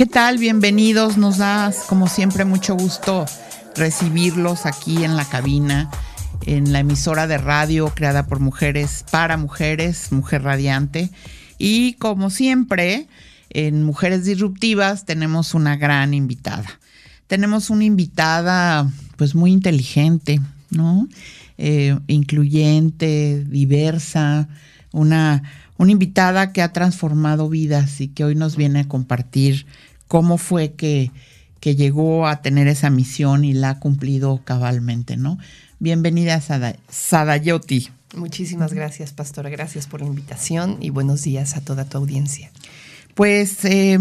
¿Qué tal? Bienvenidos. Nos da, como siempre, mucho gusto recibirlos aquí en la cabina, en la emisora de radio creada por mujeres, para mujeres, Mujer Radiante. Y como siempre, en Mujeres Disruptivas tenemos una gran invitada. Tenemos una invitada, pues muy inteligente, ¿no? Eh, incluyente, diversa, una, una invitada que ha transformado vidas y que hoy nos viene a compartir cómo fue que, que llegó a tener esa misión y la ha cumplido cabalmente, ¿no? Bienvenida, Sada, Sadayoti. Muchísimas gracias, Pastora. Gracias por la invitación y buenos días a toda tu audiencia. Pues eh,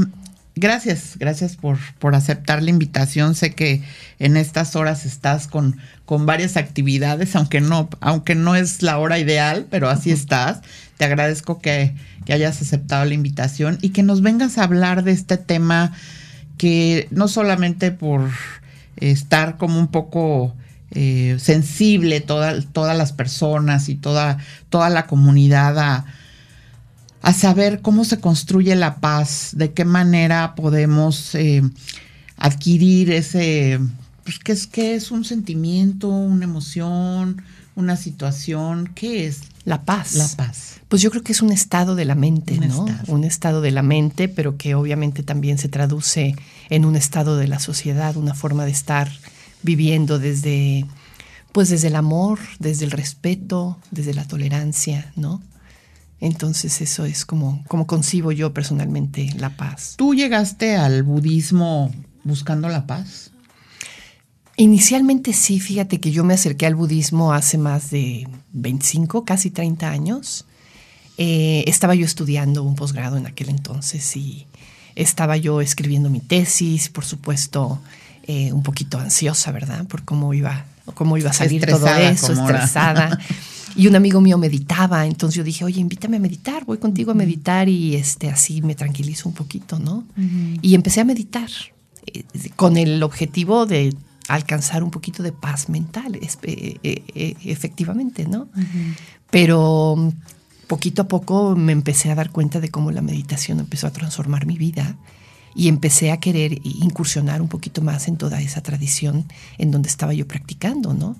gracias, gracias por, por, aceptar la invitación. Sé que en estas horas estás con, con varias actividades, aunque no, aunque no es la hora ideal, pero así estás. Te agradezco que, que hayas aceptado la invitación y que nos vengas a hablar de este tema que no solamente por estar como un poco eh, sensible toda, todas las personas y toda, toda la comunidad a, a, saber cómo se construye la paz, de qué manera podemos eh, adquirir ese, pues, ¿qué es, qué es un sentimiento, una emoción, una situación? ¿Qué es? La paz. La paz. Pues yo creo que es un estado de la mente, Un ¿no? estado. Un estado de la mente, pero que obviamente también se traduce en un estado de la sociedad, una forma de estar viviendo desde, pues desde el amor, desde el respeto, desde la tolerancia, ¿no? Entonces eso es como, como concibo yo personalmente la paz. ¿Tú llegaste al budismo buscando la paz? Inicialmente sí, fíjate que yo me acerqué al budismo hace más de 25, casi 30 años. Eh, estaba yo estudiando un posgrado en aquel entonces y estaba yo escribiendo mi tesis, por supuesto, eh, un poquito ansiosa, ¿verdad? Por cómo iba, cómo iba a salir Estresada, todo eso, estresada. Y un amigo mío meditaba, entonces yo dije, oye, invítame a meditar, voy contigo a meditar y este, así me tranquilizo un poquito, ¿no? Y empecé a meditar eh, con el objetivo de alcanzar un poquito de paz mental, es- eh, eh, efectivamente, ¿no? Pero mm, poquito a poco me empecé a dar cuenta de cómo la meditación empezó a transformar mi vida y empecé a querer incursionar un poquito más en toda esa tradición en donde estaba yo practicando, ¿no?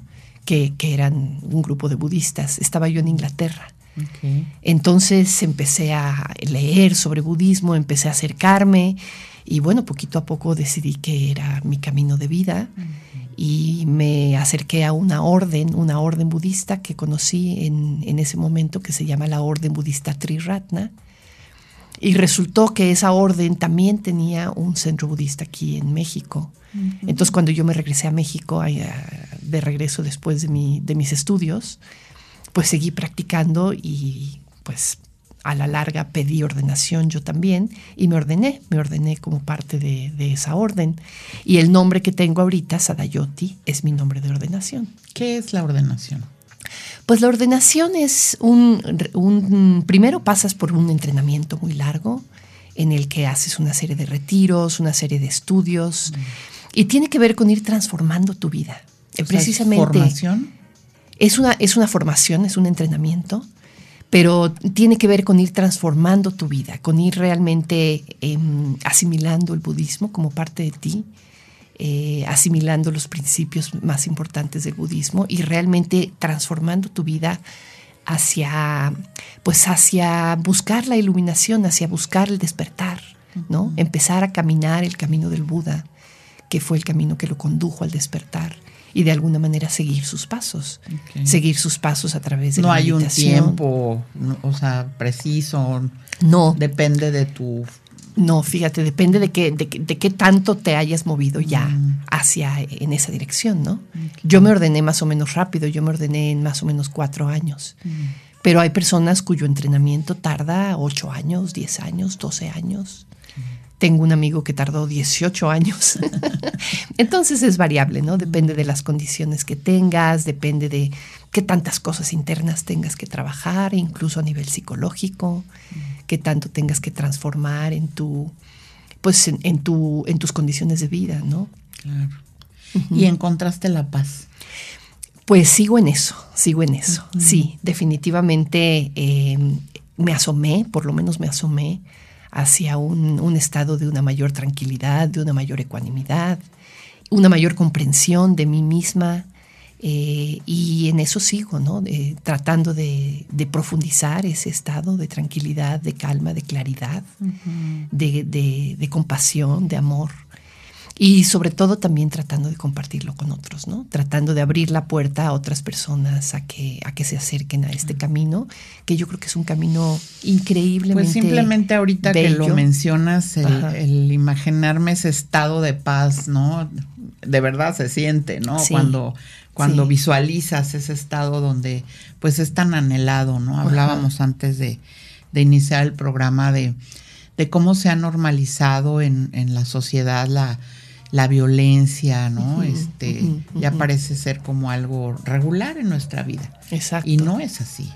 Que, que eran un grupo de budistas. Estaba yo en Inglaterra. Entonces empecé a leer sobre budismo, empecé a acercarme y bueno, poquito a poco decidí que era mi camino de vida y me acerqué a una orden, una orden budista que conocí en, en ese momento que se llama la Orden Budista Triratna. Y resultó que esa orden también tenía un centro budista aquí en México. Entonces cuando yo me regresé a México, ah, de regreso después de, mi, de mis estudios, pues seguí practicando y pues a la larga pedí ordenación yo también y me ordené, me ordené como parte de, de esa orden. Y el nombre que tengo ahorita, Sadayoti, es mi nombre de ordenación. ¿Qué es la ordenación? Pues la ordenación es un, un- primero pasas por un entrenamiento muy largo en el que haces una serie de retiros, una serie de estudios y tiene que ver con ir transformando tu vida. O sea, ¿es Precisamente ¿Formación? es una, es una formación, es un entrenamiento, pero tiene que ver con ir transformando tu vida, con ir realmente em, asimilando el budismo como parte de ti, eh, asimilando los principios más importantes del budismo y realmente transformando tu vida hacia, pues hacia buscar la iluminación, hacia buscar el despertar, ¿no? Empezar a caminar el camino del Buda, que fue el camino que lo condujo al despertar y de alguna manera seguir sus pasos, seguir sus pasos a través de No la hay un tiempo, no, o sea, preciso. No, Depende de tu. No, fíjate, depende de qué, de, qué- de qué tanto te hayas movido ya Mm. hacia en esa dirección, ¿no? Yo me ordené más o menos rápido, yo me ordené en más o menos cuatro años. Pero hay personas cuyo entrenamiento tarda ocho años, diez años, doce años. Tengo un amigo que tardó 18 años. Entonces es variable, ¿no? Depende de las condiciones que tengas, depende de qué tantas cosas internas tengas que trabajar, incluso a nivel psicológico, qué tanto tengas que transformar en tu, pues en, tu, en tus condiciones de vida, ¿no? Claro. ¿Y encontraste la paz? Pues sigo en eso, sigo en eso. Sí, definitivamente eh, me asomé, por lo menos me asomé hacia un, estado de una mayor tranquilidad, de una mayor ecuanimidad, una mayor comprensión de mí misma. Eh, y en eso sigo, ¿no? tratando de, profundizar ese estado de tranquilidad, de calma, de claridad, de, compasión, de amor y sobre todo también tratando de compartirlo con otros, ¿no? Tratando de abrir la puerta a otras personas a que, a que se acerquen a este camino, que yo creo que es un camino increíblemente. Pues simplemente ahorita que lo mencionas, el, imaginarme ese estado de paz, ¿no? De verdad se siente, ¿no? Cuando, cuando visualizas ese estado donde pues es tan anhelado, ¿no? Hablábamos antes de, de iniciar el programa de, de cómo se ha normalizado en, en la sociedad la la violencia, ¿no? este, ya parece ser como algo regular en nuestra vida. Exacto. Y no es así.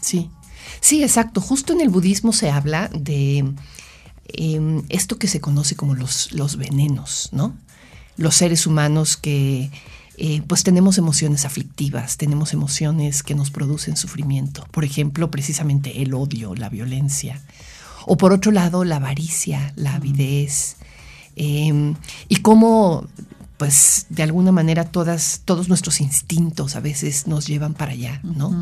Sí. Sí, exacto. Justo en el budismo se habla de em, esto que se conoce como los, los venenos, ¿no? Los seres humanos que eh, pues tenemos emociones aflictivas, tenemos emociones que nos producen sufrimiento. Por ejemplo, precisamente el odio, la violencia. O por otro lado, la avaricia, la avidez, Em, y cómo, pues, de alguna manera todas, todos nuestros instintos a veces nos llevan para allá, ¿no?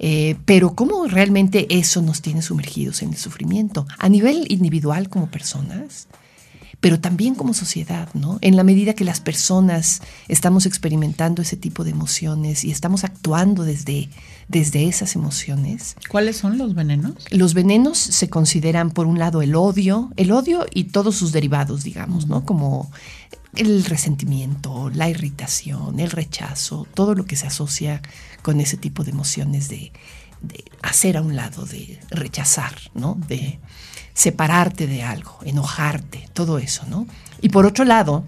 Eh, pero cómo realmente eso nos tiene sumergidos en el sufrimiento, a nivel individual como personas, pero también como sociedad, ¿no? En la medida que las personas estamos experimentando ese tipo de emociones y estamos actuando desde, desde esas emociones. ¿Cuáles son los venenos? Los venenos se consideran, por un lado, el odio, el odio y todos sus derivados, digamos, ¿no? Como el resentimiento, la irritación, el rechazo, todo lo que se asocia con ese tipo de emociones de, de hacer a un lado, de rechazar, ¿no? De separarte de algo, enojarte, todo eso, ¿no? Y por otro lado,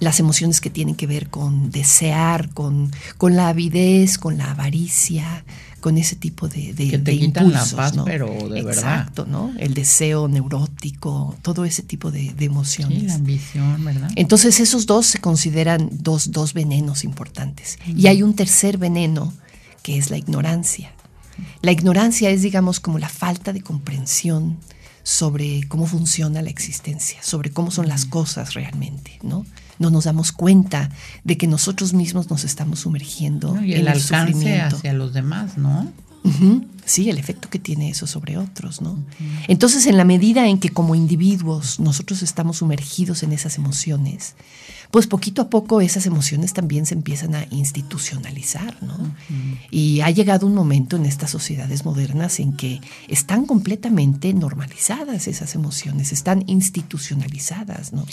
las emociones que tienen que ver con desear, con, con la avidez, con la avaricia, con ese tipo de, de, que te impulsos, la paz, pero de Exacto, ¿no? El deseo neurótico, todo ese tipo de, emociones. Sí, la ambición, ¿verdad? Entonces esos dos se consideran dos, dos venenos importantes. Y hay un tercer veneno que es la ignorancia. La ignorancia es, digamos, como la falta de comprensión sobre cómo funciona la existencia, sobre cómo son las cosas realmente, ¿no? No nos damos cuenta de que nosotros mismos nos estamos sumergiendo y el, alcance hacia los demás, ¿no? Sí, el efecto que tiene eso sobre otros, ¿no? Entonces, en la medida en que como individuos nosotros estamos sumergidos en esas emociones, pues poquito a poco esas emociones también se empiezan a institucionalizar, ¿no? Y ha llegado un momento en estas sociedades modernas en que están completamente normalizadas esas emociones, están institucionalizadas, ¿no?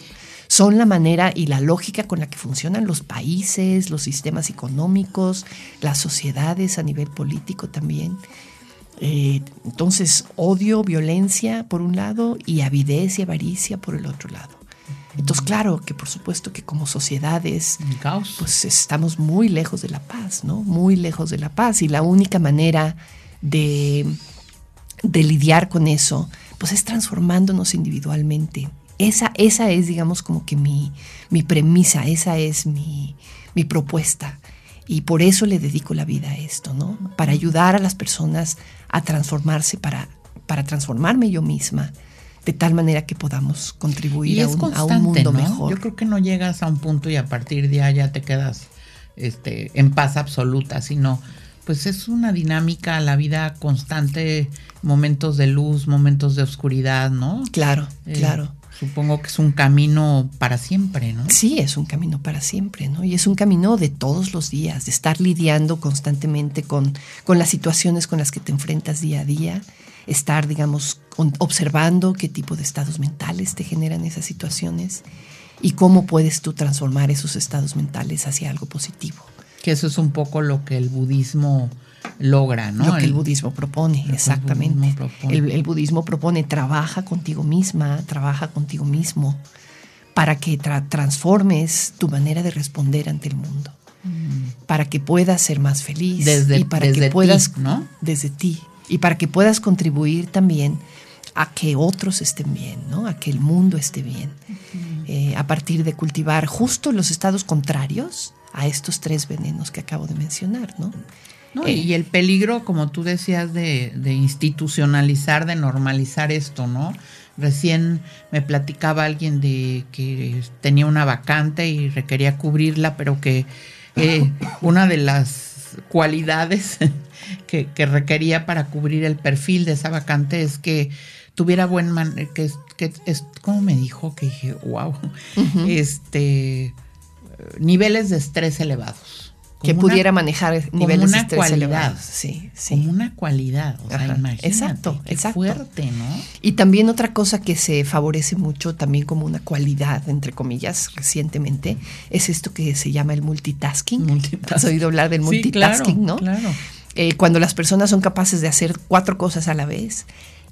Son la manera y la lógica con la que funcionan los países, los sistemas económicos, las sociedades a nivel político también. Eh, entonces, odio, violencia por un lado y avidez y avaricia por el otro lado. Entonces, claro que por supuesto que como sociedades, pues estamos muy lejos de la paz, ¿no? Muy lejos de la paz. Y la única manera de, de lidiar con eso, pues es transformándonos individualmente. Esa, esa es, digamos, como que mi, mi premisa, esa es mi, mi propuesta. Y por eso le dedico la vida a esto, ¿no? Para ayudar a las personas a transformarse, para, para transformarme yo misma, de tal manera que podamos contribuir a, un, mundo mejor. Yo creo que no llegas a un punto y a partir de allá te quedas este, en paz absoluta, sino pues es una dinámica, la vida constante, momentos de luz, momentos de oscuridad, ¿no? Claro, eh, claro. Supongo que es un camino para siempre, ¿no? Sí, es un camino para siempre, ¿no? Y es un camino de todos los días, de estar lidiando constantemente con, con las situaciones con las que te enfrentas día a día estar, digamos, observando qué tipo de estados mentales te generan esas situaciones y cómo puedes tú transformar esos estados mentales hacia algo positivo. Que eso es un poco lo que el budismo logra, ¿no? Lo que el, budismo propone, exactamente. El, budismo propone, trabaja contigo misma, trabaja contigo mismo para que transformes tu manera de responder ante el mundo, mm. para que puedas ser más feliz desde, y para que puedas, ti, ¿no? Desde ti. Y para que puedas contribuir también a que otros estén bien, ¿no? A que el mundo esté bien. Eh, a partir de cultivar justo los estados contrarios a estos tres venenos que acabo de mencionar, ¿no? Eh, y el peligro, como tú decías, de, de, institucionalizar, de normalizar esto, ¿no? Recién me platicaba alguien de que tenía una vacante y requería cubrirla, pero que eh, una de las cualidades que, requería para cubrir el perfil de esa vacante es que tuviera buen man que, que es como me dijo que dije wow este niveles de estrés elevados que pudiera manejar niveles de estrés elevados. Sí, sí. Como una cualidad, o sea, imagínate. Exacto, qué exacto. fuerte, ¿no? Y también otra cosa que se favorece mucho también como una cualidad, entre comillas, recientemente, es esto que se llama el multitasking. multitasking. Has oído hablar del multitasking, ¿no? Claro. Eh, cuando las personas son capaces de hacer cuatro cosas a la vez.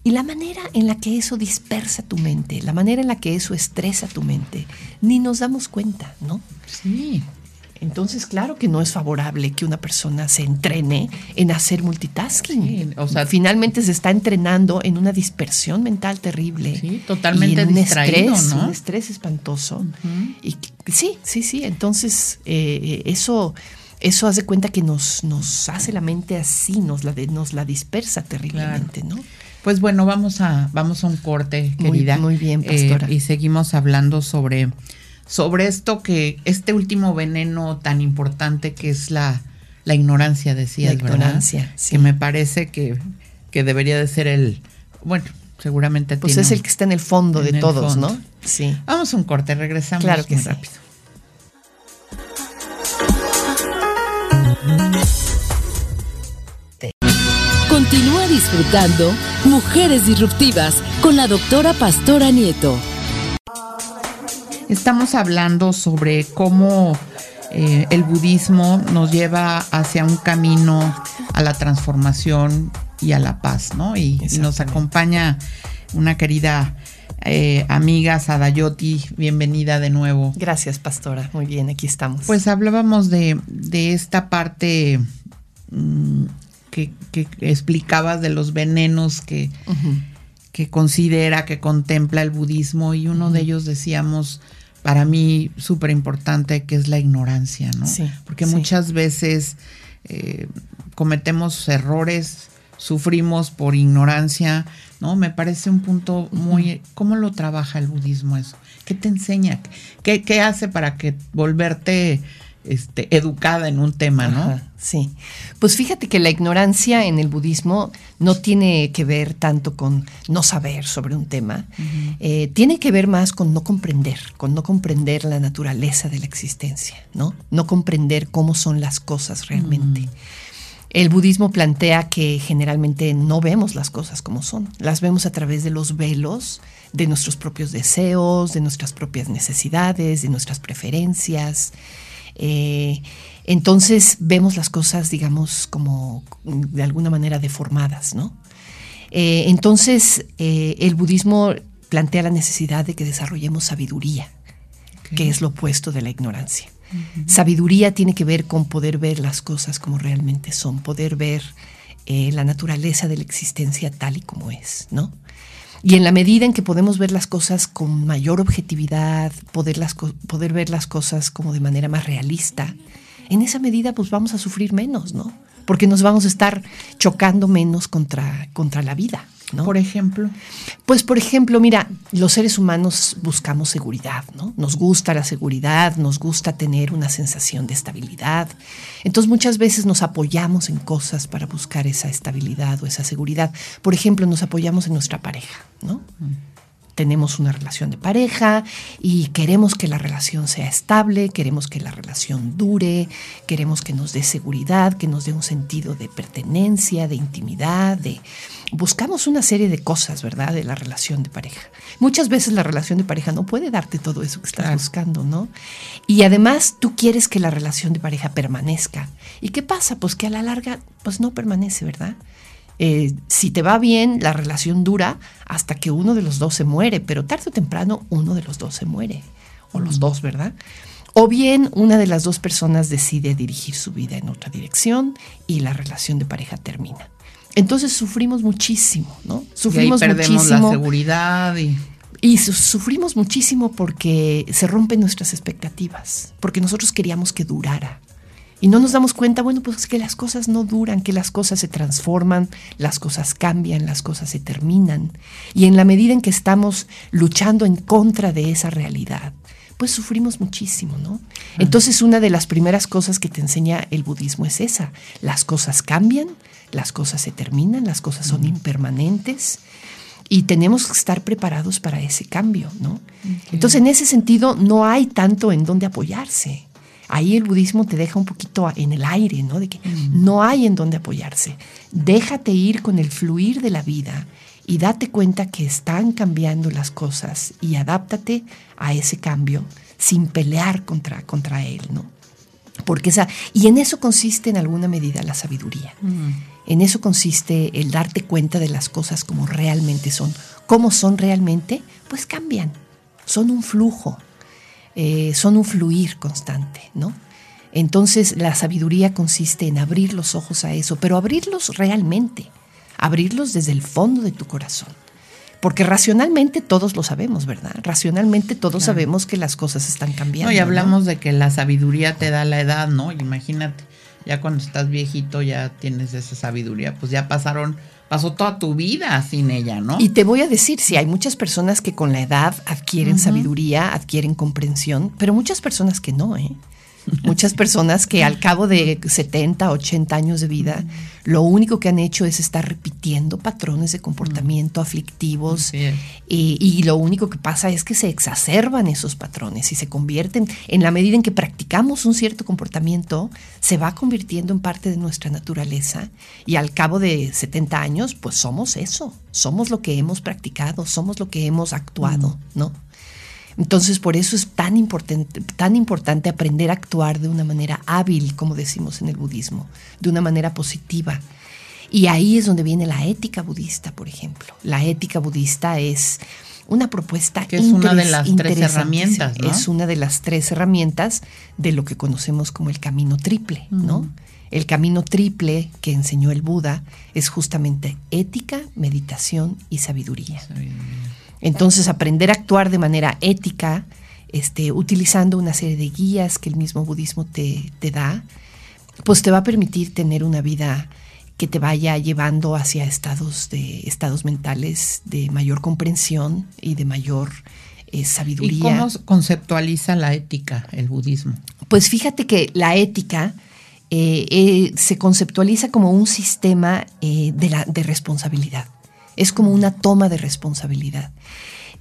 Y la manera en la que eso dispersa tu mente, la manera en la que eso estresa tu mente, ni nos damos cuenta, ¿no? Sí. Entonces, claro que no es favorable que una persona se entrene en hacer multitasking. o sea, finalmente se está entrenando en una dispersión mental terrible. Sí, totalmente y un estrés, ¿no? Un estrés espantoso. Y sí, sí, sí. Entonces, eh, eso, eso hace cuenta que nos, nos hace la mente así, nos la, nos la dispersa terriblemente, ¿no? Pues bueno, vamos a, vamos a un corte, querida. Muy, bien, pastora. Eh, y seguimos hablando sobre sobre esto que, este último veneno tan importante que es la, la ignorancia, decías, la ignorancia, Que me parece que, que, debería de ser el, bueno, seguramente Pues es el que está en el fondo de todos, ¿no? Sí. Vamos a un corte, regresamos claro que muy sí. rápido. Continúa disfrutando Mujeres Disruptivas con la doctora Pastora Nieto. Estamos hablando sobre cómo eh, el budismo nos lleva hacia un camino a la transformación y a la paz, ¿no? Y, nos acompaña una querida eh, amiga Sadayoti, bienvenida de nuevo. Gracias, pastora. Muy bien, aquí estamos. Pues hablábamos de, esta parte mm, que, explicabas de los venenos que, que considera, que contempla el budismo, y uno de ellos decíamos para mí súper importante que es la ignorancia, ¿no? Sí, Porque muchas veces eh, cometemos errores, sufrimos por ignorancia, ¿no? Me parece un punto muy... ¿Cómo lo trabaja el budismo eso? ¿Qué te enseña? ¿Qué, qué hace para que volverte este, educada en un tema, ¿no? sí. Pues fíjate que la ignorancia en el budismo no tiene que ver tanto con no saber sobre un tema, eh, tiene que ver más con no comprender, con no comprender la naturaleza de la existencia, ¿no? No comprender cómo son las cosas realmente. El budismo plantea que generalmente no vemos las cosas como son, las vemos a través de los velos de nuestros propios deseos, de nuestras propias necesidades, de nuestras preferencias. Eh, entonces vemos las cosas, digamos, como de alguna manera deformadas, ¿no? Eh, entonces eh, el budismo plantea la necesidad de que desarrollemos sabiduría, que es lo opuesto de la ignorancia. Sabiduría tiene que ver con poder ver las cosas como realmente son, poder ver la naturaleza de la existencia tal y como es, ¿no? Y en la medida en que podemos ver las cosas con mayor objetividad, poder, poder ver las cosas como de manera más realista, en esa medida pues vamos a sufrir menos, ¿no? Porque nos vamos a estar chocando menos contra, contra la vida. Por ejemplo. Pues por ejemplo, mira, los seres humanos buscamos seguridad, ¿no? Nos gusta la seguridad, nos gusta tener una sensación de estabilidad. Entonces muchas veces nos apoyamos en cosas para buscar esa estabilidad o esa seguridad. Por ejemplo, nos apoyamos en nuestra pareja, ¿no? Tenemos una relación de pareja y queremos que la relación sea estable, queremos que la relación dure, queremos que nos dé seguridad, que nos dé un sentido de pertenencia, de intimidad, de buscamos una serie de cosas, ¿verdad? De la relación de pareja. Muchas veces la relación de pareja no puede darte todo eso que estás buscando, ¿no? Y además tú quieres que la relación de pareja permanezca. ¿Y qué pasa? Pues que a la larga, pues no permanece, ¿verdad? Eh, si te va bien, la relación dura hasta que uno de los dos se muere, pero tarde o temprano uno de los dos se muere, o los dos, ¿verdad? O bien una de las dos personas decide dirigir su vida en otra dirección y la relación de pareja termina. Entonces sufrimos muchísimo, ¿no? Sufrimos y perdemos la seguridad y... Y sufrimos muchísimo porque se rompen nuestras expectativas, porque nosotros queríamos que durara. Y no nos damos cuenta, bueno, pues que las cosas no duran, que las cosas se transforman, las cosas cambian, las cosas se terminan. Y en la medida en que estamos luchando en contra de esa realidad, pues sufrimos muchísimo, ¿no? Entonces una de las primeras cosas que te enseña el budismo es esa, las cosas cambian, las cosas se terminan, las cosas son impermanentes y tenemos que estar preparados para ese cambio, ¿no? Entonces, en ese sentido, no hay tanto en dónde apoyarse. Ahí el budismo te deja un poquito en el aire, ¿no? De que no hay en dónde apoyarse. Déjate ir con el fluir de la vida y date cuenta que están cambiando las cosas y adáptate a ese cambio sin pelear contra, contra él, ¿no? Porque esa, y en eso consiste en alguna medida la sabiduría. En eso consiste el darte cuenta de las cosas como realmente son. ¿Cómo son realmente? Pues cambian. Son un flujo, eh, son un fluir constante, ¿no? Entonces la sabiduría consiste en abrir los ojos a eso, pero abrirlos realmente, abrirlos desde el fondo de tu corazón. Porque racionalmente todos lo sabemos, ¿verdad? Racionalmente todos sabemos que las cosas están cambiando. No, y hablamos de que la sabiduría te da la edad, ¿no? Imagínate ya cuando estás viejito ya tienes esa sabiduría, pues ya pasaron, pasó toda tu vida sin ella, ¿no? Y te voy a decir, sí, hay muchas personas que con la edad adquieren sabiduría, adquieren comprensión, pero muchas personas que no, ¿eh? Muchas personas que al cabo de 70, 80 años de vida, lo único que han hecho es estar repitiendo patrones de comportamiento aflictivos y, lo único que pasa es que se exacerban esos patrones y se convierten, en la medida en que practicamos un cierto comportamiento, se va convirtiendo en parte de nuestra naturaleza y al cabo de 70 años, pues somos eso, somos lo que hemos practicado, somos lo que hemos actuado, ¿no? Entonces, por eso es tan importante, tan importante aprender a actuar de una manera hábil, como decimos en el budismo, de una manera positiva. Y ahí es donde viene la ética budista, por ejemplo. La ética budista es una propuesta que es una de las tres herramientas, ¿no? Es una de las tres herramientas de lo que conocemos como el camino triple, ¿no? El camino triple que enseñó el Buda es justamente ética, meditación y sabiduría. Entonces, aprender a actuar de manera ética, este, utilizando una serie de guías que el mismo budismo te, da, pues te va a permitir tener una vida que te vaya llevando hacia estados de estados mentales de mayor comprensión y de mayor eh, sabiduría. ¿Y cómo conceptualiza la ética el budismo? Pues fíjate que la ética eh, eh, se conceptualiza como un sistema de, la, de responsabilidad. Es como una toma de responsabilidad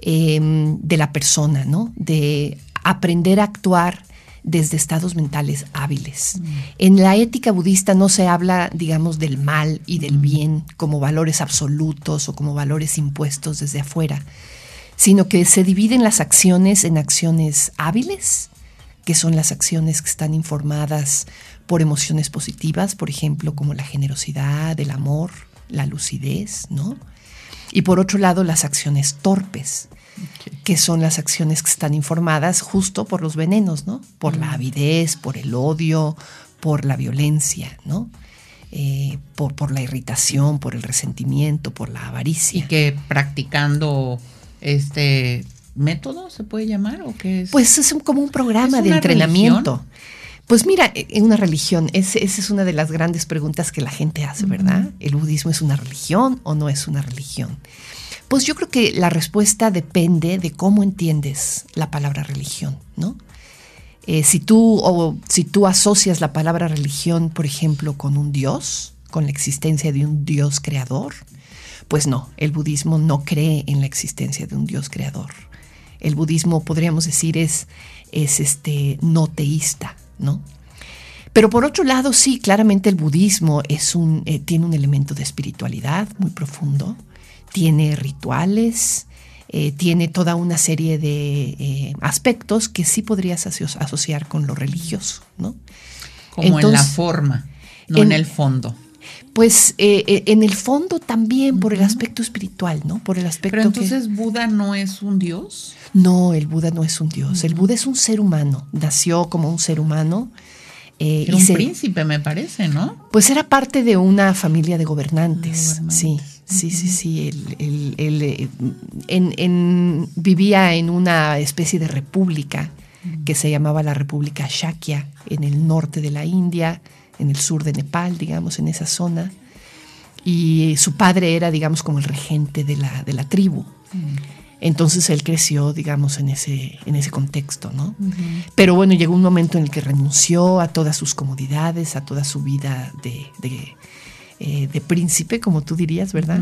em, de la persona, ¿no? De aprender a actuar desde estados mentales hábiles. Mm. En la ética budista no se habla, digamos, del mal y del mm. bien como valores absolutos o como valores impuestos desde afuera, sino que se dividen las acciones en acciones hábiles, que son las acciones que están informadas por emociones positivas, por ejemplo, como la generosidad, el amor, la lucidez, ¿no? Y por otro lado, las acciones torpes, que son las acciones que están informadas justo por los venenos, ¿no? Por la mm. avidez, por el odio, por la violencia, ¿no? Eh, por, por la irritación, por el resentimiento, por la avaricia. Y que practicando este método se puede llamar o qué es? Pues es como un programa de entrenamiento. Pues mira, e, en una religión, esa es una de las grandes preguntas que la gente hace, ¿verdad? ¿El budismo es una religión o no es una religión? Pues yo creo que la respuesta depende de cómo entiendes la palabra religión, ¿no? Eh, si, tú, o, si tú asocias la palabra religión, por ejemplo, con un Dios, con la existencia de un Dios creador, Pues no, el budismo no cree en la existencia de un Dios creador. El budismo, podríamos decir, es, es este, no teísta, ¿no? Pero por otro lado, sí, claramente el budismo es un, eh, tiene un elemento de espiritualidad muy profundo, tiene rituales, eh, tiene toda una serie de eh, aspectos que sí podrías asociar con lo religioso, ¿no? Como en la forma, no en, el fondo. Pues eh, en el fondo también por el aspecto espiritual, ¿no? Por el aspecto. Pero entonces Buda no es un dios. No, el Buda no es un dios. El Buda es un ser humano. Nació como un ser humano. Eh, era un príncipe, me parece, ¿no? Pues era parte de una familia de gobernantes, sí. Sí, sí, sí. Él, eh, en, vivía en una especie de república que se llamaba la República Shakya, en el norte de la India, en el sur de Nepal, digamos, en esa zona. Y su padre era, digamos, como el regente de la, de la tribu. Entonces él creció, digamos, en ese, en ese contexto, ¿no? Pero bueno, llegó un momento en el que renunció a todas sus comodidades, a toda su vida de, eh, de príncipe, como tú dirías, ¿verdad?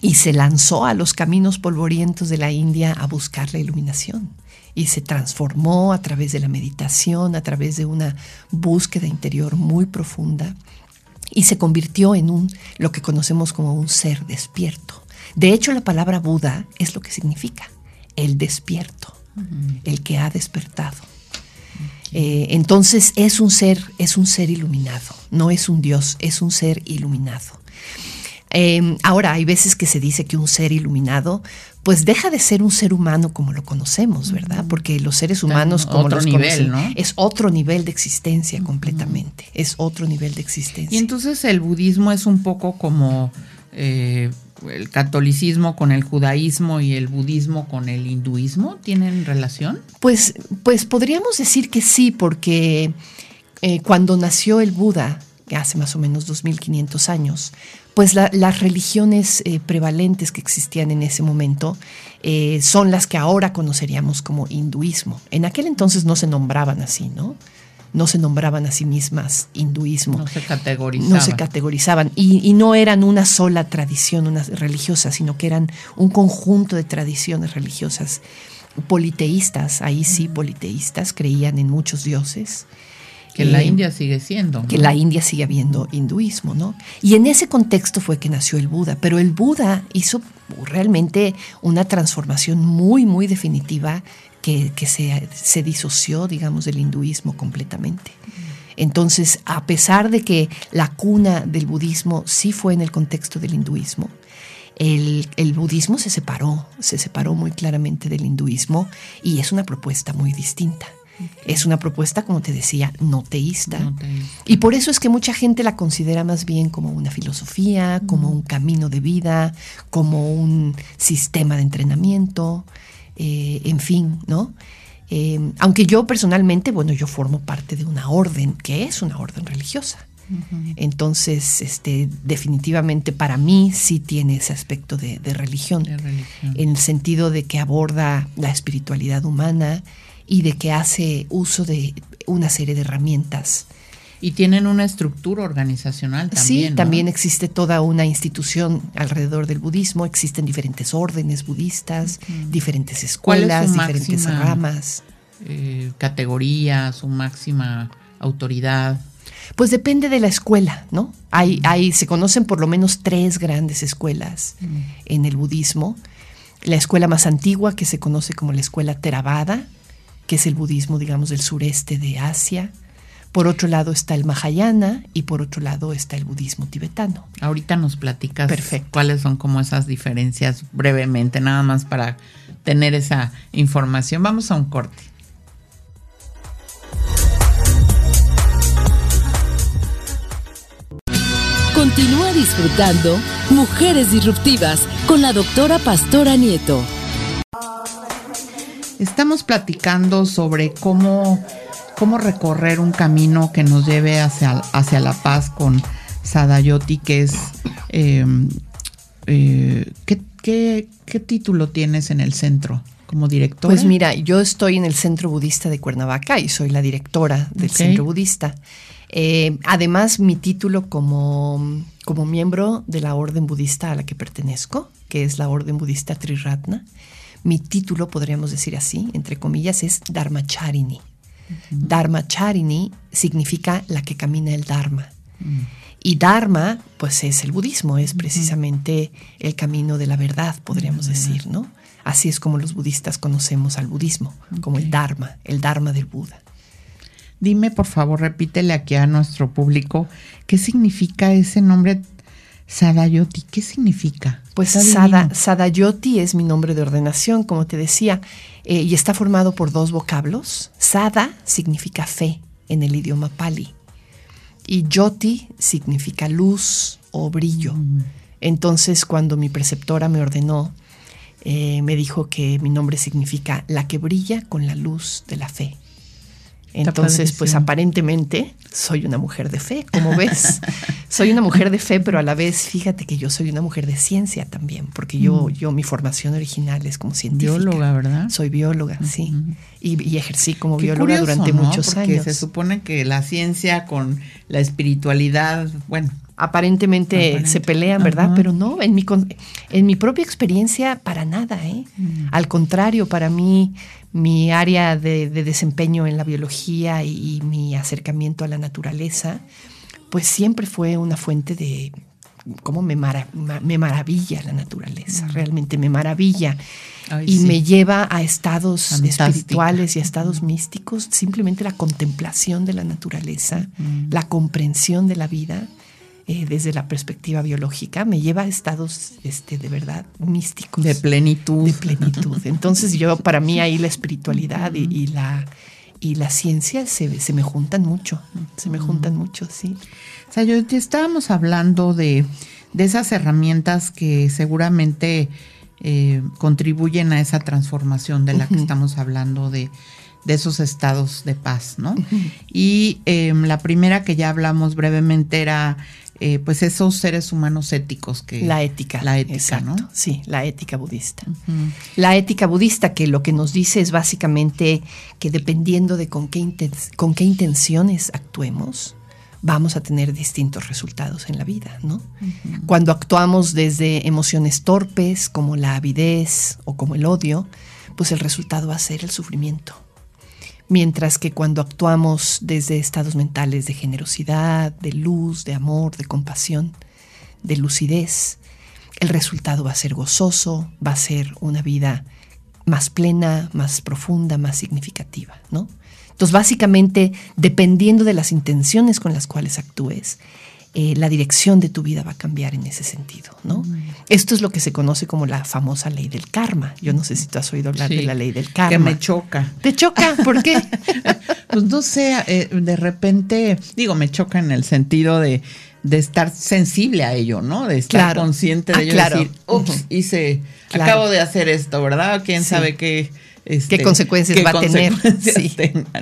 Y se lanzó a los caminos polvorientos de la India a buscar la iluminación. Y se transformó a través de la meditación, a través de una búsqueda interior muy profunda. Y se convirtió en un, lo que conocemos como un ser despierto. De hecho, la palabra Buda es lo que significa, el despierto, el que ha despertado. Eh, entonces es un ser, es un ser iluminado, no es un Dios, es un ser iluminado. Em, ahora, hay veces que se dice que un ser iluminado, pues deja de ser un ser humano como lo conocemos, ¿verdad? Porque los seres humanos como los nivel, es otro nivel de existencia completamente, es otro nivel de existencia. Y entonces el budismo es un poco como eh, el catolicismo con el judaísmo y el budismo con el hinduismo tienen relación? Pues, pues podríamos decir que sí, porque eh, cuando nació el Buda, que hace más o menos 2500 años, pues las religiones eh, prevalentes que existían en ese momento eh, son las que ahora conoceríamos como hinduismo. En aquel entonces no se nombraban así, ¿no? no se nombraban a sí mismas hinduismo. No se categorizaban. No se categorizaban. Y, no eran una sola tradición una religiosa, sino que eran un conjunto de tradiciones religiosas politeístas, ahí sí politeístas, creían en muchos dioses. Que en la eh, India sigue siendo. Que en la India sigue habiendo hinduismo, ¿no? Y en ese contexto fue que nació el Buda, pero el Buda hizo realmente una transformación muy, muy definitiva que, se, disoció, digamos, del hinduismo completamente. Entonces, a pesar de que la cuna del budismo sí fue en el contexto del hinduismo, el, budismo se separó, se separó muy claramente del hinduismo y es una propuesta muy distinta. Es una propuesta, como te decía, no teísta. Y por eso es que mucha gente la considera más bien como una filosofía, como un camino de vida, como un sistema de entrenamiento. Eh, en fin, ¿no? Eh, aunque yo personalmente, bueno, yo formo parte de una orden, que es una orden religiosa. Entonces, este, definitivamente para mí sí tiene ese aspecto de, religión, en el sentido de que aborda la espiritualidad humana y de que hace uso de una serie de herramientas y tienen una estructura organizacional también. Sí, también existe toda una institución alrededor del budismo, existen diferentes órdenes budistas, diferentes escuelas, diferentes ramas. Eh, categoría, su máxima autoridad. Pues depende de la escuela, ¿no? Hay, hay, se conocen por lo menos tres grandes escuelas en el budismo. La escuela más antigua, que se conoce como la escuela Theravada, que es el budismo, digamos, del sureste de Asia. Por otro lado está el Mahayana y por otro lado está el budismo tibetano. Ahorita nos platicas cuáles son como esas diferencias brevemente, nada más para tener esa información. Vamos a un corte. Continúa disfrutando Mujeres Disruptivas con la doctora Pastora Nieto. Estamos platicando sobre cómo cómo recorrer un camino que nos lleve hacia, hacia la paz con Sadayoti, que es... Em, eh, ¿qué, título tienes en el centro? como directora? Pues mira, yo estoy en el Centro Budista de Cuernavaca y soy la directora del Centro Budista. Eh, además, mi título como, como miembro de la orden budista a la que pertenezco, que es la orden budista Triratna, mi título, podríamos decir así, entre comillas, es Dharmacharini. Dharmacharini significa la que camina el Dharma. Y Dharma, pues es el budismo, es precisamente el camino de la verdad, podríamos decir, ¿no? Así es como los budistas conocemos al budismo, como el Dharma, el Dharma del Buda. Dime, por favor, repítele aquí a nuestro público, ¿qué significa ese nombre Sadayoti? ¿Qué significa? Pues Sada, Sadayoti es mi nombre de ordenación, como te decía, eh, y está formado por dos vocablos. Sada significa fe en el idioma pali y Yoti significa luz o brillo. Mm. Entonces, cuando mi preceptora me ordenó, eh, me dijo que mi nombre significa la que brilla con la luz de la fe. Entonces, pues aparentemente soy una mujer de fe, como ves. soy una mujer de fe, pero a la vez, fíjate que yo soy una mujer de ciencia también, porque yo, mm. yo mi formación original es como científica. Bióloga, ¿verdad? Soy bióloga, sí. Y, ejercí como bióloga durante muchos porque años. Se supone que la ciencia con la espiritualidad, bueno, aparentemente se pelean, ¿verdad? Pero no, en mi, en mi propia experiencia, para nada, ¿eh? Mm. Al contrario, para mí, mi área de, desempeño en la biología y, mi acercamiento a la naturaleza, pues siempre fue una fuente de cómo me, me maravilla la naturaleza, mm. realmente me maravilla. y me lleva a estados espirituales y a estados místicos, simplemente la contemplación de la naturaleza, mm. la comprensión de la vida eh, desde la perspectiva biológica, me lleva a estados este, de verdad místicos. De plenitud. De plenitud. Entonces yo, para mí ahí la espiritualidad y, la, y la ciencia se, se, me juntan mucho, se me juntan mucho, sí. O sea, yo estábamos hablando de, de esas herramientas que seguramente eh, contribuyen a esa transformación de la que estamos hablando de de esos estados de paz, ¿no? Y em, la primera que ya hablamos brevemente era eh, pues esos seres humanos éticos que... La ética. La ética, ¿no? Sí, la ética budista. La ética budista que lo que nos dice es básicamente que dependiendo de con qué, con qué intenciones actuemos, vamos a tener distintos resultados en la vida, ¿no? Cuando actuamos desde emociones torpes como la avidez o como el odio, pues el resultado va a ser el sufrimiento mientras que cuando actuamos desde estados mentales de generosidad, de luz, de amor, de compasión, de lucidez, el resultado va a ser gozoso, va a ser una vida más plena, más profunda, más significativa, ¿no? Entonces, básicamente, dependiendo de las intenciones con las cuales actúes, eh, la dirección de tu vida va a cambiar en ese sentido, ¿no? Mm. Esto es lo que se conoce como la famosa ley del karma. Yo no sé si tú has oído hablar de la ley del karma. Que me choca. ¿Te choca? ¿Por qué? pues no sé, eh, de repente, digo, me choca en el sentido de, estar sensible a ello, ¿no? De estar consciente de ah, ello. Claro. Decir, ups, hice, acabo de hacer esto, ¿verdad? ¿Quién sabe qué? Este, qué consecuencias va a tener. Sí.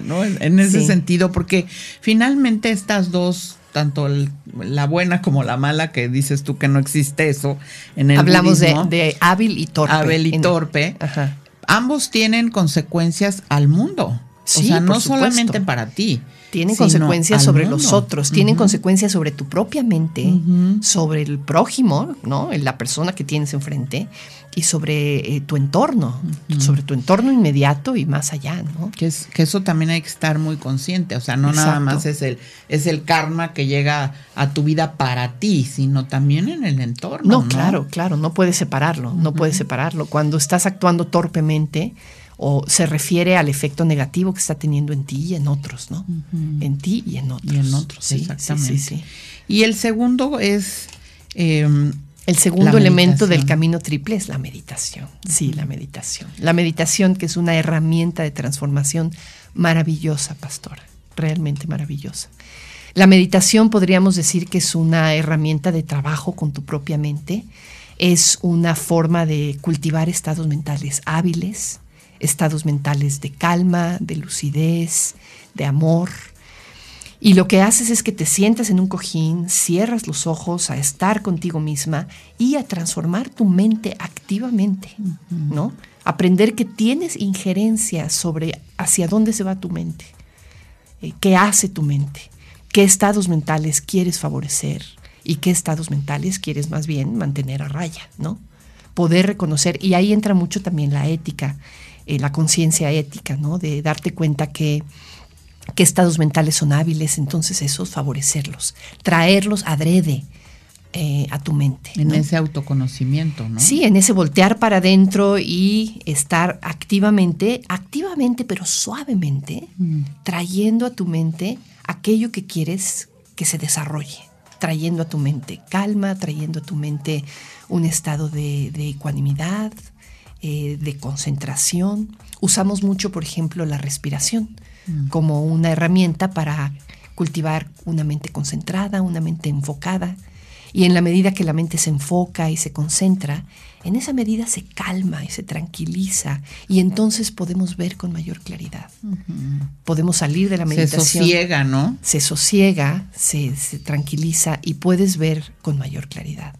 ¿no? En, ese sentido, porque finalmente estas dos tanto la buena como la mala, que dices tú que no existe eso en el Hablamos de, hábil y torpe. Hábil y torpe. Ambos tienen consecuencias al mundo. o sea, no solamente para ti. Tienen consecuencias sobre los otros, tienen consecuencias sobre tu propia mente, sobre el prójimo, ¿no? La persona que tienes enfrente y sobre eh, tu entorno, sobre tu entorno inmediato y más allá, ¿no? Que, es, que eso también hay que estar muy consciente, o sea, no nada más es el, es el karma que llega a tu vida para ti, sino también en el entorno. No, claro, claro, no puedes separarlo, no puedes separarlo. Cuando estás actuando torpemente, o se refiere al efecto negativo que está teniendo en ti y en otros, ¿no? En ti y en otros. Y en otros, sí, exactamente. Sí, y el segundo es... Em, el segundo elemento del camino triple es la meditación. Sí, la meditación. La meditación que es una herramienta de transformación maravillosa, pastora, realmente maravillosa. La meditación podríamos decir que es una herramienta de trabajo con tu propia mente, es una forma de cultivar estados mentales hábiles, estados mentales de calma, de lucidez, de amor, y lo que haces es que te sientas en un cojín, cierras los ojos a estar contigo misma y a transformar tu mente activamente, ¿no? Aprender que tienes injerencia sobre hacia dónde se va tu mente, eh, qué hace tu mente, qué estados mentales quieres favorecer y qué estados mentales quieres más bien mantener a raya, ¿no? Poder reconocer, y ahí entra mucho también la ética, eh, la conciencia ética, ¿no? De darte cuenta que qué estados mentales son hábiles, entonces esos favorecerlos, traerlos adrede eh, a tu mente. En ese autoconocimiento, ¿no? Sí, en ese voltear para adentro y estar activamente, activamente pero suavemente, mm. trayendo a tu mente aquello que quieres que se desarrolle, trayendo a tu mente calma, trayendo a tu mente un estado de, ecuanimidad, eh, de concentración. Usamos mucho, por ejemplo, la respiración mm. como una herramienta para cultivar una mente concentrada, una mente enfocada. Y en la medida que la mente se enfoca y se concentra, en esa medida se calma y se tranquiliza y entonces podemos ver con mayor claridad. Podemos salir de la meditación. Se sosiega, ¿no? Se sosiega, se, se, tranquiliza y puedes ver con mayor claridad.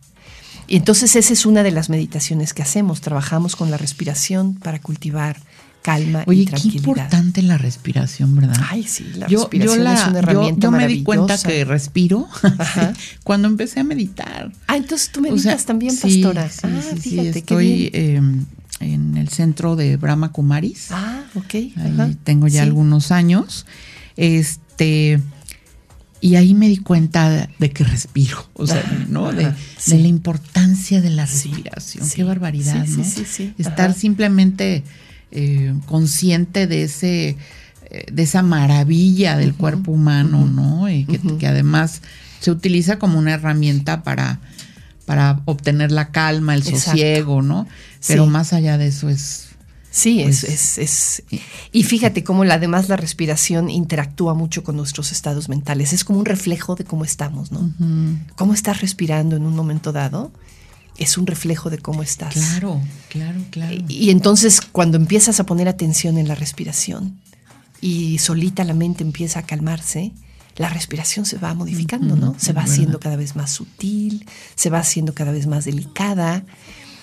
Y entonces esa es una de las meditaciones que hacemos. Trabajamos con la respiración para cultivar calma Oye, y tranquilidad. qué importante la respiración, ¿verdad? Ay, sí, la respiración es una herramienta yo, yo me di cuenta que respiro cuando empecé a meditar. Ah, entonces tú meditas también, pastora. Sí, ah, sí, fíjate, estoy em, en el centro de Brahma Kumaris. Ah, ok. Ahí tengo ya algunos años. Este y ahí me di cuenta de que respiro, o sea, ¿no? De, la importancia de la respiración. Qué barbaridad, ¿no? Estar simplemente eh, consciente de ese eh, de esa maravilla del cuerpo humano, ¿no? Y que, además se utiliza como una herramienta para, para obtener la calma, el sosiego, ¿no? Pero más allá de eso es Sí, es, pues, es, Y fíjate cómo además la respiración interactúa mucho con nuestros estados mentales. Es como un reflejo de cómo estamos, ¿no? Cómo estás respirando en un momento dado es un reflejo de cómo estás. Claro, claro, claro. Y, entonces cuando empiezas a poner atención en la respiración y solita la mente empieza a calmarse, la respiración se va modificando, ¿no? Se va haciendo cada vez más sutil, se va haciendo cada vez más delicada.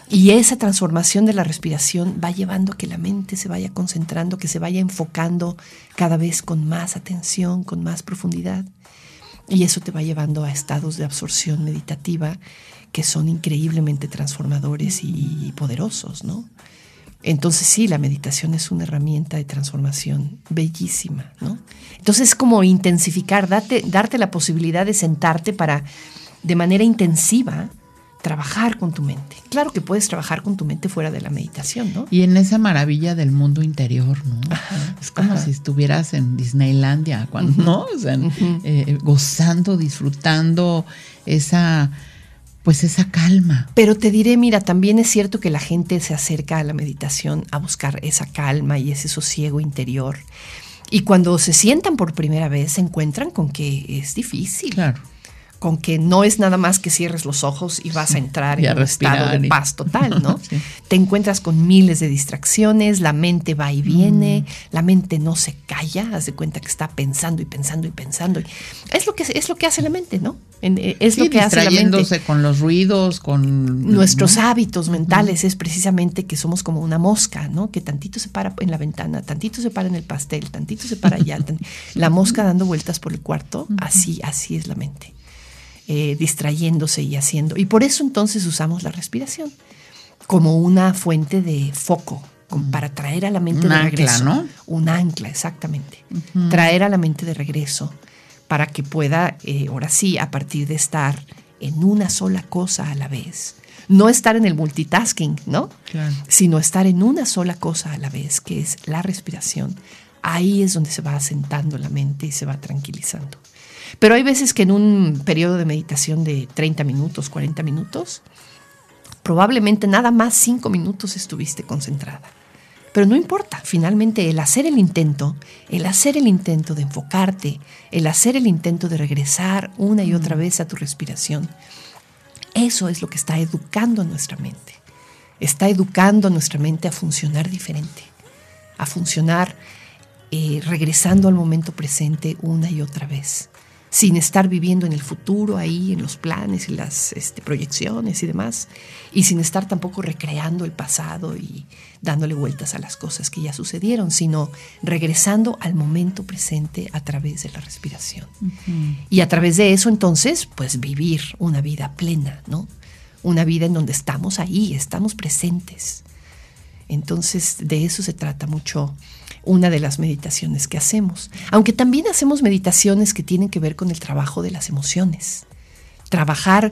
Y esa transformación de la respiración va llevando a que la mente se vaya concentrando, que se vaya enfocando cada vez con más atención, con más profundidad. Y eso te va llevando a estados de absorción meditativa que son increíblemente transformadores y poderosos, ¿no? Entonces sí, la meditación es una herramienta de transformación bellísima, ¿no? Entonces es como intensificar, darte, darte la posibilidad de sentarte para de manera intensiva trabajar con tu mente. Claro que puedes trabajar con tu mente fuera de la meditación, ¿no? Y en esa maravilla del mundo interior, ¿no? es como si estuvieras en Disneylandia, cuando, ¿no? O sea, eh, gozando, disfrutando esa pues esa calma. Pero te diré, mira, también es cierto que la gente se acerca a la meditación a buscar esa calma y ese sosiego interior. Y cuando se sientan por primera vez, se encuentran con que es difícil. Claro con que no es nada más que cierres los ojos y vas a entrar en un estado de paz total, ¿no? Te encuentras con miles de distracciones, la mente va y viene, mm. la mente no se calla, haz de cuenta que está pensando y pensando y pensando. Es lo que es lo que hace la mente, ¿no? Eh, es lo que hace la mente. con los ruidos, con nuestros hábitos mentales es precisamente que somos como una mosca, ¿no? Que tantito se para en la ventana, tantito se para en el pastel, tantito se para allá, la mosca dando vueltas por el cuarto, así así es la mente. Eh, distrayéndose y haciendo. Y por eso entonces usamos la respiración como una fuente de foco, mm. para traer a la mente de regreso. Ancla, ¿no? Un ancla, exactamente. Traer a la mente de regreso para que pueda, eh, ahora sí, a partir de estar en una sola cosa a la vez, no estar en el multitasking, ¿no? Sino estar en una sola cosa a la vez, que es la respiración. Ahí es donde se va asentando la mente y se va tranquilizando. Pero hay veces que en un periodo de meditación de 30 minutos, 40 minutos, probablemente nada más 5 minutos estuviste concentrada. Pero no importa, finalmente el hacer el intento, el hacer el intento de enfocarte, el hacer el intento de regresar una y otra vez a tu respiración, eso es lo que está educando a nuestra mente. Está educando a nuestra mente a funcionar diferente, a funcionar eh, regresando al momento presente una y otra vez sin estar viviendo en el futuro ahí, en los planes y las este, proyecciones y demás, y sin estar tampoco recreando el pasado y dándole vueltas a las cosas que ya sucedieron, sino regresando al momento presente a través de la respiración. Y a través de eso entonces, pues vivir una vida plena, ¿no? Una vida en donde estamos ahí, estamos presentes. Entonces, de eso se trata mucho una de las meditaciones que hacemos. Aunque también hacemos meditaciones que tienen que ver con el trabajo de las emociones. Trabajar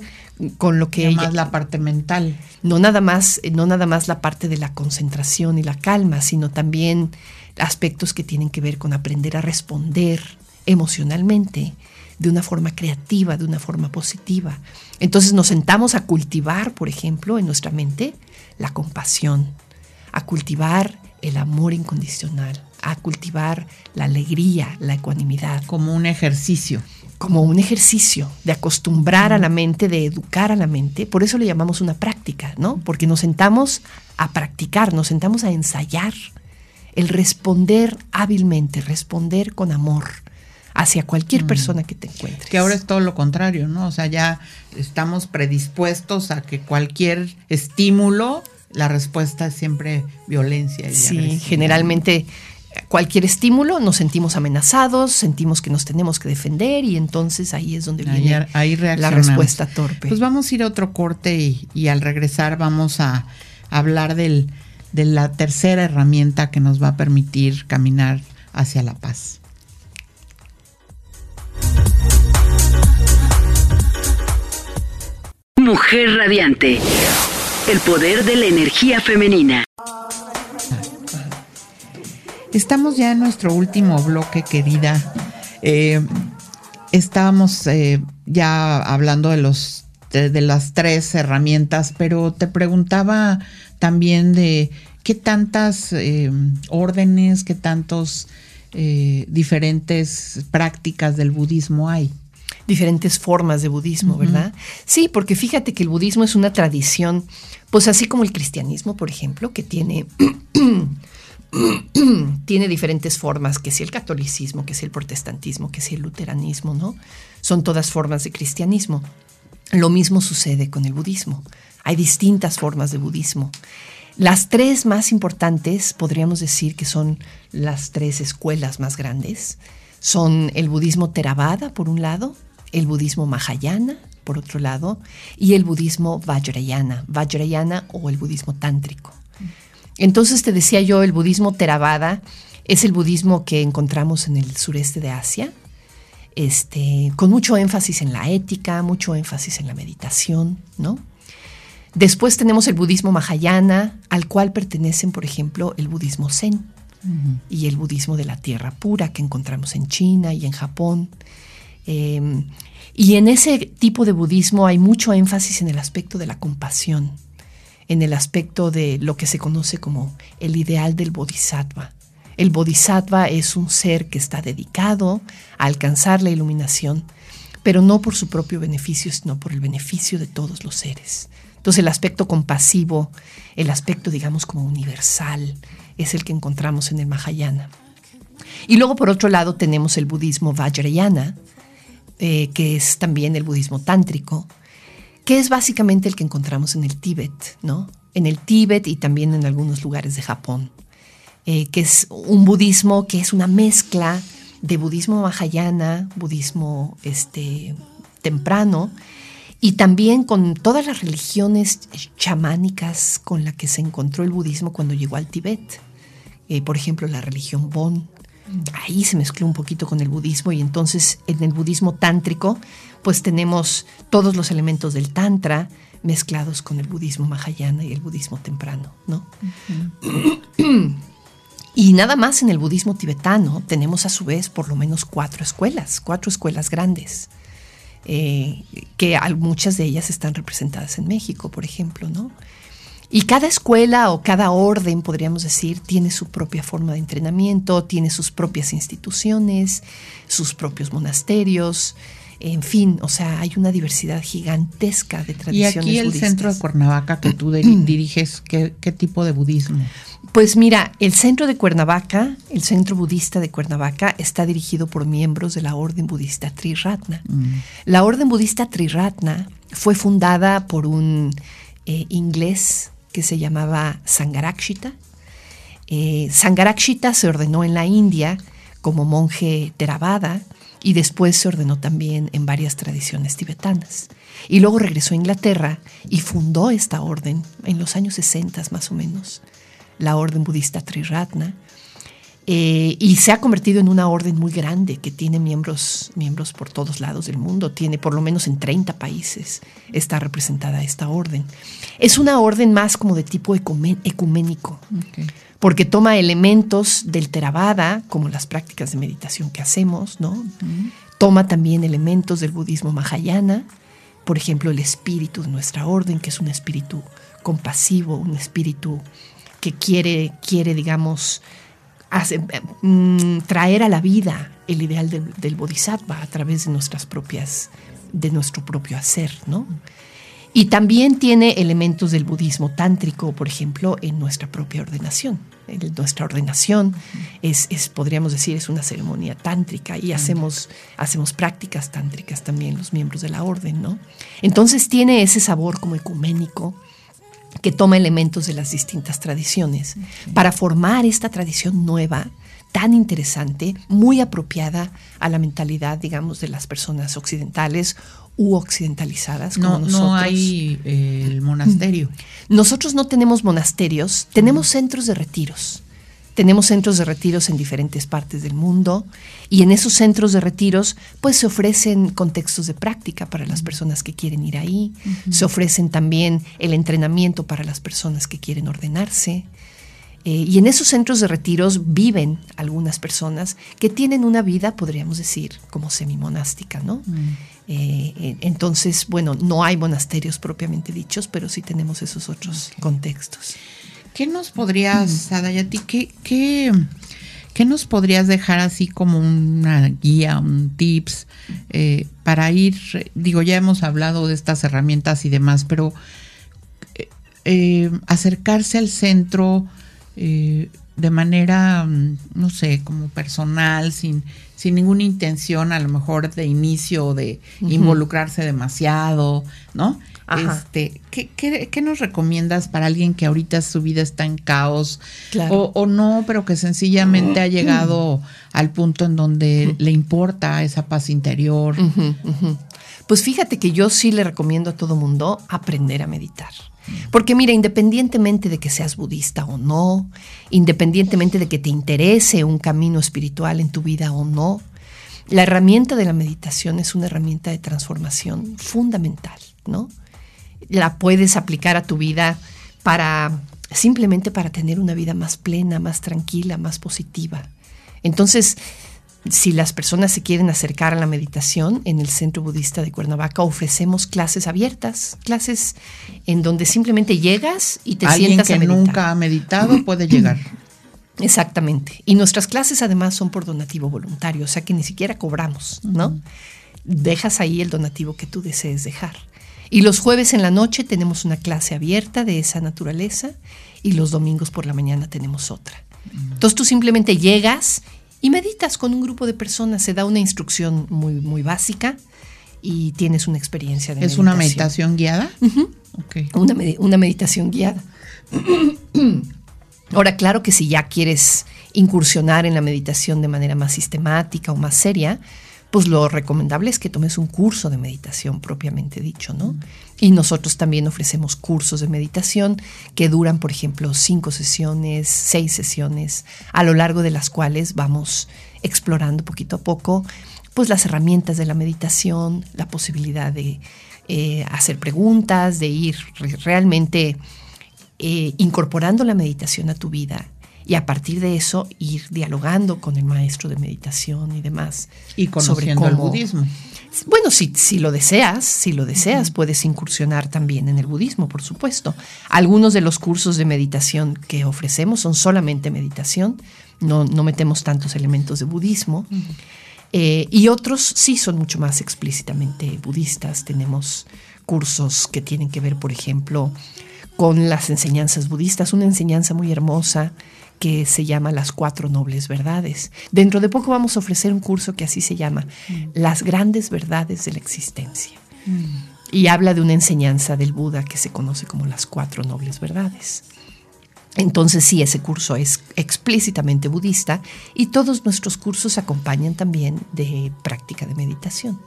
con lo que más la parte mental. No nada más, no nada más la parte de la concentración y la calma, sino también aspectos que tienen que ver con aprender a responder emocionalmente de una forma creativa, de una forma positiva. Entonces nos sentamos a cultivar, por ejemplo, en nuestra mente la compasión, a cultivar el amor incondicional, a cultivar la alegría, la ecuanimidad. Como un ejercicio. Como un ejercicio de acostumbrar a la mente, de educar a la mente. Por eso le llamamos una práctica, ¿no? Porque nos sentamos a practicar, nos sentamos a ensayar el responder hábilmente, responder con amor hacia cualquier persona que te encuentres. Que ahora es todo lo contrario, ¿no? O sea, ya estamos predispuestos a que cualquier estímulo la respuesta es siempre violencia. sí, generalmente cualquier estímulo nos sentimos amenazados, sentimos que nos tenemos que defender y entonces ahí es donde viene la respuesta torpe. Pues vamos a ir a otro corte y, al regresar vamos a hablar del, de la tercera herramienta que nos va a permitir caminar hacia la paz. Mujer Radiante. El poder de la energía femenina. Estamos ya en nuestro último bloque, querida. Eh, estábamos eh, ya hablando de los de, las tres herramientas, pero te preguntaba también de qué tantas eh, órdenes, qué tantos diferentes prácticas del budismo hay diferentes formas de budismo, ¿verdad? Sí, porque fíjate que el budismo es una tradición, pues así como el cristianismo, por ejemplo, que tiene, tiene diferentes formas, que si el catolicismo, que si el protestantismo, que si el luteranismo, ¿no? Son todas formas de cristianismo. Lo mismo sucede con el budismo. Hay distintas formas de budismo. Las tres más importantes, podríamos decir que son las tres escuelas más grandes, son el budismo Theravada, por un lado, el budismo Mahayana, por otro lado, y el budismo Vajrayana, Vajrayana o el budismo tántrico. Entonces te decía yo, el budismo Theravada es el budismo que encontramos en el sureste de Asia, este, con mucho énfasis en la ética, mucho énfasis en la meditación, ¿no? Después tenemos el budismo Mahayana, al cual pertenecen, por ejemplo, el budismo Zen y el budismo de la tierra pura que encontramos en China y en Japón. Em, y en ese tipo de budismo hay mucho énfasis en el aspecto de la compasión, en el aspecto de lo que se conoce como el ideal del bodhisattva. El bodhisattva es un ser que está dedicado a alcanzar la iluminación, pero no por su propio beneficio, sino por el beneficio de todos los seres. Entonces el aspecto compasivo, el aspecto digamos como universal, es el que encontramos en el Mahayana. Y luego por otro lado tenemos el budismo Vajrayana, eh, que es también el budismo tántrico, que es básicamente el que encontramos en el Tíbet, ¿no? En el Tíbet y también en algunos lugares de Japón, eh, que es un budismo que es una mezcla de budismo mahayana, budismo este, temprano, y también con todas las religiones chamánicas con las que se encontró el budismo cuando llegó al Tíbet. Eh, por ejemplo, la religión Bon, ahí se mezcló un poquito con el budismo y entonces en el budismo tántrico pues tenemos todos los elementos del tantra mezclados con el budismo mahayana y el budismo temprano, ¿no? y nada más en el budismo tibetano tenemos a su vez por lo menos cuatro escuelas, cuatro escuelas grandes, eh, que muchas de ellas están representadas en México, por ejemplo, ¿no? Y cada escuela o cada orden, podríamos decir, tiene su propia forma de entrenamiento, tiene sus propias instituciones, sus propios monasterios. En fin, o sea, hay una diversidad gigantesca de tradiciones. Y aquí el budistas. centro de Cuernavaca que tú diriges, ¿qué, ¿qué, tipo de budismo? Pues mira, el centro de Cuernavaca, el centro budista de Cuernavaca, está dirigido por miembros de la orden budista Triratna. Mm. La orden budista Triratna fue fundada por un eh, inglés que se llamaba Sangarakshita. Eh, Sangarakshita se ordenó en la India como monje Theravada y después se ordenó también en varias tradiciones tibetanas. Y luego regresó a Inglaterra y fundó esta orden en los años 60 más o menos, la orden budista Triratna. Eh, y se ha convertido en una orden muy grande que tiene miembros, miembros por todos lados del mundo. Tiene por lo menos en 30 países está representada esta orden. Es una orden más como de tipo ecuménico, porque toma elementos del Theravada, como las prácticas de meditación que hacemos, ¿no? Toma también elementos del budismo mahayana, por ejemplo, el espíritu de nuestra orden, que es un espíritu compasivo, un espíritu que quiere, quiere digamos, Mm, traer a la vida el ideal del, bodhisattva a través de nuestras propias, de nuestro propio hacer, ¿no? Y también tiene elementos del budismo tántrico, por ejemplo, en nuestra propia ordenación. En nuestra ordenación es, es, podríamos decir, es una ceremonia tántrica y hacemos, hacemos prácticas tántricas también los miembros de la orden, ¿no? Entonces tiene ese sabor como ecuménico, que toma elementos de las distintas tradiciones para formar esta tradición nueva tan interesante, muy apropiada a la mentalidad, digamos, de las personas occidentales u occidentalizadas como no, nosotros. No hay eh, el monasterio. Nosotros no tenemos monasterios, tenemos centros de retiros. Tenemos centros de retiros en diferentes partes del mundo y en esos centros de retiros pues se ofrecen contextos de práctica para las personas que quieren ir ahí, se ofrecen también el entrenamiento para las personas que quieren ordenarse. Eh, y en esos centros de retiros viven algunas personas que tienen una vida, podríamos decir, como semimonástica, ¿no? Eh, entonces, bueno, no hay monasterios propiamente dichos, pero sí tenemos esos otros contextos. ¿Qué nos podrías, Adayati, qué, qué, qué nos podrías dejar así como una guía, un tips eh, para ir, digo, ya hemos hablado de estas herramientas y demás, pero eh, eh, acercarse al centro de manera, mm, no sé, como personal, sin, sin ninguna intención a lo mejor de inicio de involucrarse demasiado, ¿no? Este, ¿qué, qué, nos recomiendas para alguien que ahorita su vida está en caos o, no, pero que sencillamente ha llegado al punto en donde le importa esa paz interior? Pues fíjate que yo sí le recomiendo a todo mundo aprender a meditar. Porque mira, independientemente de que seas budista o no, independientemente de que te interese un camino espiritual en tu vida o no, la herramienta de la meditación es una herramienta de transformación fundamental, ¿no? la puedes aplicar a tu vida para simplemente para tener una vida más plena, más tranquila, más positiva. Entonces, si las personas se quieren acercar a la meditación, en el Centro Budista de Cuernavaca ofrecemos clases abiertas, clases en donde simplemente llegas y te sientas a meditar. nunca ha meditado puede llegar. Exactamente. Y nuestras clases además son por donativo voluntario, o sea que ni siquiera cobramos, ¿no? Dejas ahí el donativo que tú desees dejar. Y los jueves en la noche tenemos una clase abierta de esa naturaleza y los domingos por la mañana tenemos otra. Entonces tú simplemente llegas y meditas con un grupo de personas, se da una instrucción muy, muy básica y tienes una experiencia de ¿Es una meditación guiada? una, una meditación guiada. Ahora, claro que si ya quieres incursionar en la meditación de manera más sistemática o más seria, pues lo recomendable es que tomes un curso de meditación propiamente dicho, ¿no? Y nosotros también ofrecemos cursos de meditación que duran, por ejemplo, cinco sesiones, seis sesiones, a lo largo de las cuales vamos explorando poquito a poco, pues las herramientas de la meditación, la posibilidad de eh, hacer preguntas, de ir realmente eh, incorporando la meditación a tu vida y a partir de eso ir dialogando con el maestro de meditación y demás. Y conociendo sobre el budismo. Bueno, si, si lo deseas, si lo deseas, puedes incursionar también en el budismo, por supuesto. Algunos de los cursos de meditación que ofrecemos son solamente meditación, no, no metemos tantos elementos de budismo. Eh, y otros sí son mucho más explícitamente budistas. Tenemos cursos que tienen que ver, por ejemplo, con las enseñanzas budistas, una enseñanza muy hermosa que se llama Las Cuatro Nobles Verdades. Dentro de poco vamos a ofrecer un curso que así se llama, Las Grandes Verdades de la Existencia. Y habla de una enseñanza del Buda que se conoce como las Cuatro Nobles Verdades. Entonces sí, ese curso es explícitamente budista y todos nuestros cursos acompañan también de práctica de meditación.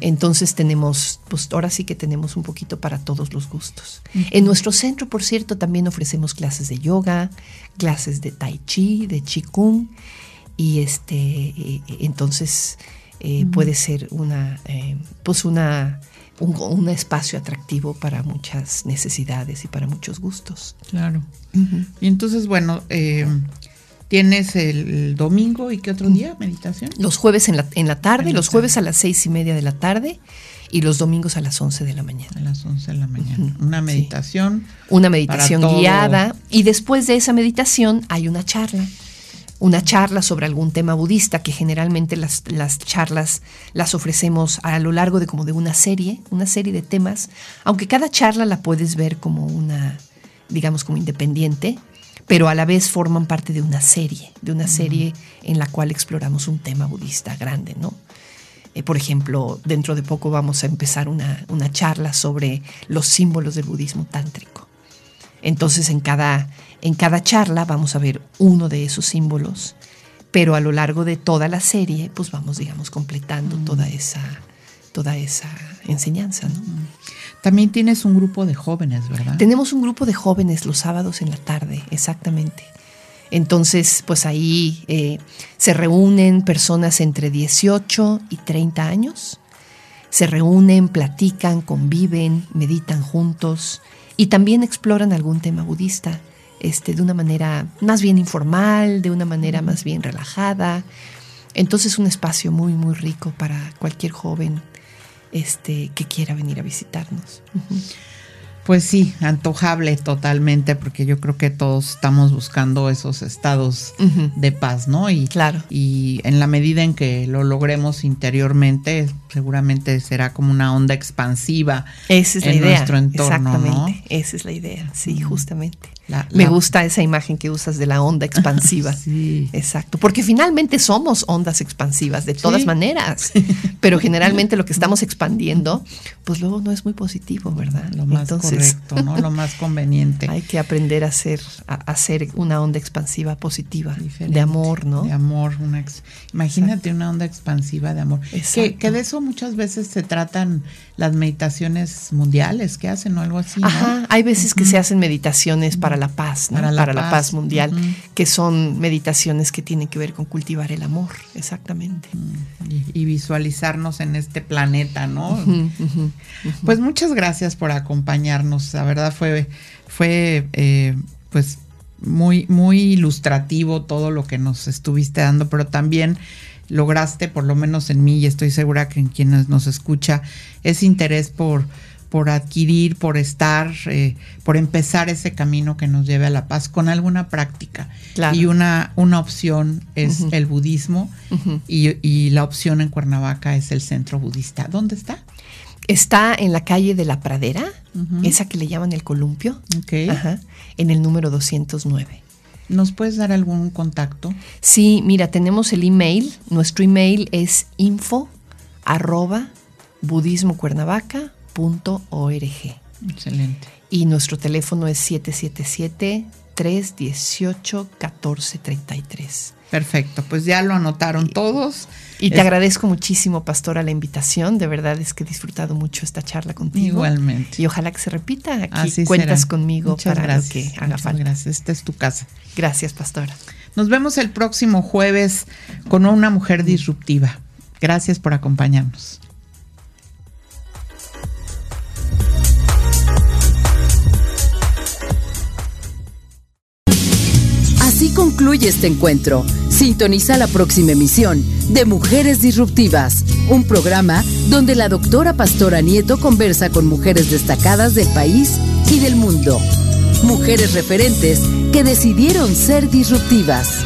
Entonces tenemos, pues ahora sí que tenemos un poquito para todos los gustos. En nuestro centro, por cierto, también ofrecemos clases de yoga, clases de tai chi, de qigong y este, entonces eh, puede ser una, eh, pues una un, espacio atractivo para muchas necesidades y para muchos gustos. Claro. Y entonces, bueno, eh, tienes el domingo y qué otro día, meditación. Los jueves en la, en la tarde, los jueves a las seis y media de la tarde y los domingos a las once de la mañana. A las once de la mañana. Una meditación. Una meditación guiada. Y después de esa meditación hay una charla una charla sobre algún tema budista, que generalmente las, las, charlas las ofrecemos a lo largo de como de una serie, una serie de temas, aunque cada charla la puedes ver como una, digamos, como independiente, pero a la vez forman parte de una serie, de una serie en la cual exploramos un tema budista grande, ¿no? Eh, por ejemplo, dentro de poco vamos a empezar una, una charla sobre los símbolos del budismo tántrico. Entonces, en cada, en cada charla vamos a ver uno de esos símbolos, pero a lo largo de toda la serie, pues vamos, digamos, completando mm. toda esa toda esa enseñanza. Mm. También tienes un grupo de jóvenes, ¿verdad? Tenemos un grupo de jóvenes los sábados en la tarde, exactamente. Entonces, pues ahí eh, se reúnen personas entre 18 y 30 años. Se reúnen, platican, conviven, meditan juntos y también exploran algún tema budista este, de una manera más bien informal, de una manera más bien relajada. Entonces un espacio muy, muy rico para cualquier joven este, que quiera venir a visitarnos. Pues sí, antojable totalmente, porque yo creo que todos estamos buscando esos estados de paz, ¿no? Y, claro. y en la medida en que lo logremos interiormente, seguramente será como una onda expansiva Esa es en la idea. nuestro entorno. Exactamente, esa es la idea, sí, justamente. Me gusta esa imagen que usas de la onda expansiva. sí. Exacto, porque finalmente somos ondas expansivas de todas maneras, pero generalmente lo que estamos expandiendo, pues luego no es muy positivo, ¿verdad? Lo más correcto, ¿no? Lo más conveniente. Hay que aprender a hacer, a hacer una onda expansiva positiva, de amor, ¿no? De amor, una imagínate una onda expansiva de amor. Que, que, de eso muchas veces se tratan las meditaciones mundiales que hacen o algo así. Ajá, hay veces que se hacen meditaciones para la paz, para, la, paz. mundial, que son meditaciones que tienen que ver con cultivar el amor, exactamente. Y, visualizarnos en este planeta, ¿no? Pues muchas gracias por acompañarnos, la verdad fue, fue eh, pues muy, muy ilustrativo todo lo que nos estuviste dando, pero también lograste, por lo menos en mí, y estoy segura que en quienes nos escucha, ese interés por por adquirir, por estar, eh, por empezar ese camino que nos lleve a la paz con alguna práctica. Y una, una opción es el budismo y, la opción en Cuernavaca es el centro budista. ¿Dónde está? Está en la calle de la Pradera, esa que le llaman el columpio, en el número 209. ¿Nos puedes dar algún contacto? Sí, mira, tenemos el email. Nuestro email es info arroba budismocuernavaca Excelente. Y nuestro teléfono es 777-318-1433. Perfecto, pues ya lo anotaron todos. Y te agradezco muchísimo, Pastora, la invitación. De verdad es que he disfrutado mucho esta charla contigo. Igualmente. Y ojalá que se repita. Aquí cuentas conmigo para lo que haga falta. Gracias, esta es tu casa. Gracias, Pastora. Nos vemos el próximo jueves con una mujer disruptiva. Gracias por acompañarnos. Así concluye este encuentro. Sintoniza la próxima emisión de Mujeres Disruptivas, un programa donde la doctora Pastora Nieto conversa con mujeres destacadas del país y del mundo. Mujeres referentes que decidieron ser disruptivas.